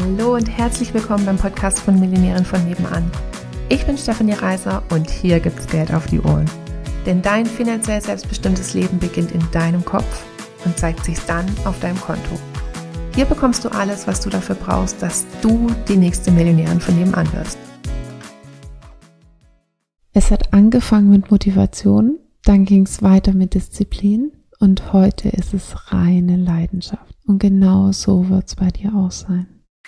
Hallo und herzlich willkommen beim Podcast von Millionären von nebenan. Ich bin Stefanie Reiser und hier gibt's Geld auf die Ohren. Denn dein finanziell selbstbestimmtes Leben beginnt in deinem Kopf und zeigt sich dann auf deinem Konto. Hier bekommst du alles, was du dafür brauchst, dass du die nächste Millionärin von nebenan wirst. Es hat angefangen mit Motivation, dann ging es weiter mit Disziplin und heute ist es reine Leidenschaft. Und genau so wird es bei dir auch sein.